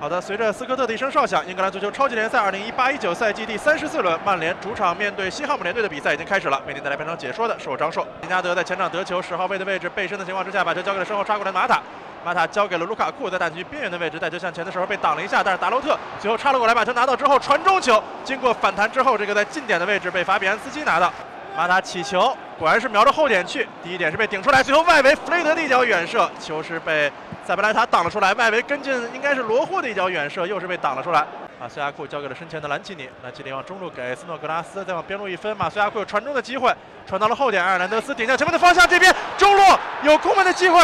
好的，随着斯科特的一声哨响，英格兰足球超级联赛2018-19赛季第三十四轮，曼联主场面对西汉姆联队的比赛已经开始了。为您带来本场解说的是我张硕。林加德在前场得球，十号位的位置背身的情况之下，把球交给了身后插过来的马塔。马塔交给了卢卡库，在大禁区边缘的位置带球向前的时候被挡了一下，但是达洛特最后插了过来，把球拿到之后传中球，经过反弹之后，这个在近点的位置被法比安斯基拿到。马塔起球，果然是瞄着后点去，第一点是被顶出来，最后外围弗雷德的一脚远射，球是被塞布莱塔挡了出来，外围跟进应该是罗霍的一脚远射，又是被挡了出来。马苏亚库交给了身前的兰奇尼，兰奇尼往中路给斯诺格拉斯，再往边路一分，马苏亚库有传中的机会，传到了后点，埃尔南德斯顶向前面的方向，这边中路有空门的机会，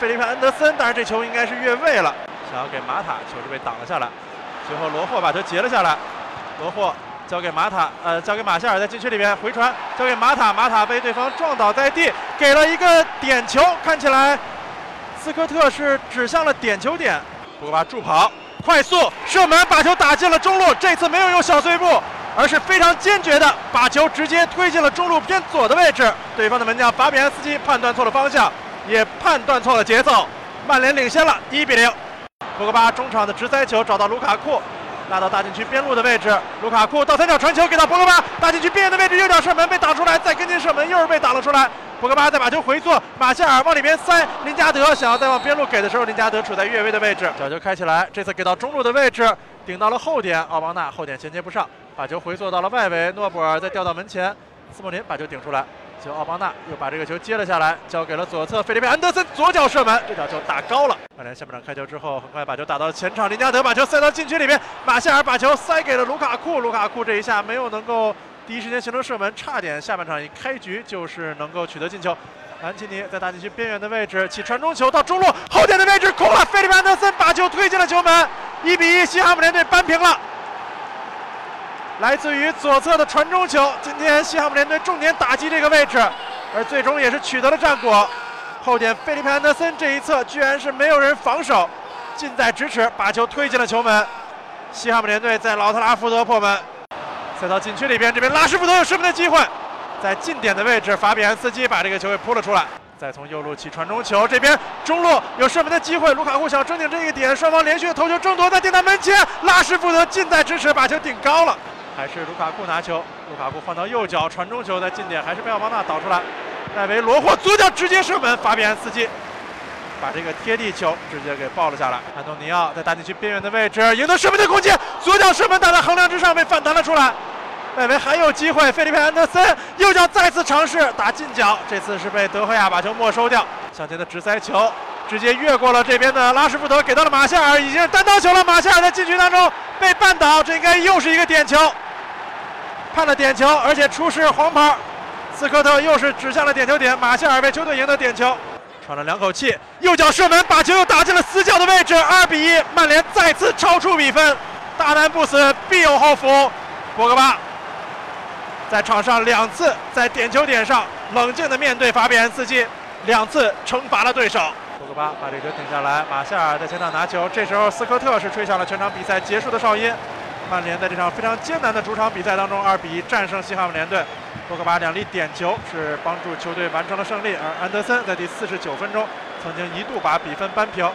费利佩安德森，但是这球应该是越位了，想要给马塔，球是被挡了下来，最后罗霍把球截了下来，罗霍。交给马塔，呃，交给马夏尔在禁区里边回传，交给马塔，马塔被对方撞倒在地，给了一个点球，看起来斯科特是指向了点球点，博格巴助跑，快速射门，把球打进了中路，这次没有用小碎步，而是非常坚决的把球直接推进了中路偏左的位置，对方的门将法比安斯基判断错了方向，也判断错了节奏，曼联领先了，一比零，博格巴中场的直塞球找到卢卡库。拉到大禁区边路的位置，卢卡库倒三角传球给到博格巴，大禁区边缘的位置右脚射门被打出来，再跟进射门又是被打了出来。博格巴再把球回做，马夏尔往里边塞，林加德想要再往边路给的时候，林加德处在越位的位置，角球开起来，这次给到中路的位置，顶到了后点，奥邦纳后点衔接不上，把球回做到了外围，诺布尔再调到门前，斯莫林把球顶出来。就奥邦纳又把这个球接了下来，交给了左侧菲利佩安德森，左脚射门，这脚球打高了。曼联下半场开球之后，很快把球打到前场，林加德把球塞到禁区里面，马夏尔把球塞给了卢卡库，卢卡库这一下没有能够第一时间形成射门，差点下半场一开局就是能够取得进球。兰奇尼在大禁区边缘的位置起传中球到中路后点的位置空了，菲利佩安德森把球推进了球门，一比一，西汉姆联队扳平了。来自于左侧的传中球，今天西汉姆联队重点打击这个位置，而最终也是取得了战果。后点费利佩安德森这一侧居然是没有人防守，近在咫尺把球推进了球门。西汉姆联队在老特拉福德破门，塞到禁区里边，这边拉什福德有射门的机会，在近点的位置，法比安斯基把这个球给扑了出来。再从右路起传中球，这边中路有射门的机会，卢卡库想争顶这一点，双方连续的头球争夺在定他门前，拉什福德近在咫尺把球顶高了。还是卢卡库拿球，卢卡库换到右脚传中球，在近点还是被奥巴纳导出来，戴维罗霍左脚直接射门，法比安斯基把这个贴地球直接给抱了下来。安东尼奥在大禁区边缘的位置赢得射门的空间，左脚射门打在横梁之上被反弹了出来，戴维还有机会，费利佩安德森右脚再次尝试打近角，这次是被德赫亚把球没收掉，向前的直塞球直接越过了这边的拉什福德，给到了马夏尔，已经是单刀球了，马夏尔在禁区当中被绊倒，这应该又是一个点球。判了点球，而且出示黄牌。斯科特又是指向了点球点，马夏尔为球队赢得点球，喘了两口气，右脚射门，把球又打进了死角的位置，二比一，曼联再次超出比分。大难不死，必有后福。博格巴在场上两次在点球点上冷静地面对法比安斯基，两次惩罚了对手。博格巴把这球顶下来，马夏尔在前场拿球，这时候斯科特是吹响了全场比赛结束的哨音。曼联在这场非常艰难的主场比赛当中，二比一战胜西汉姆联队。博格巴两粒点球是帮助球队完成了胜利，而安德森在第四十九分钟曾经一度把比分扳平。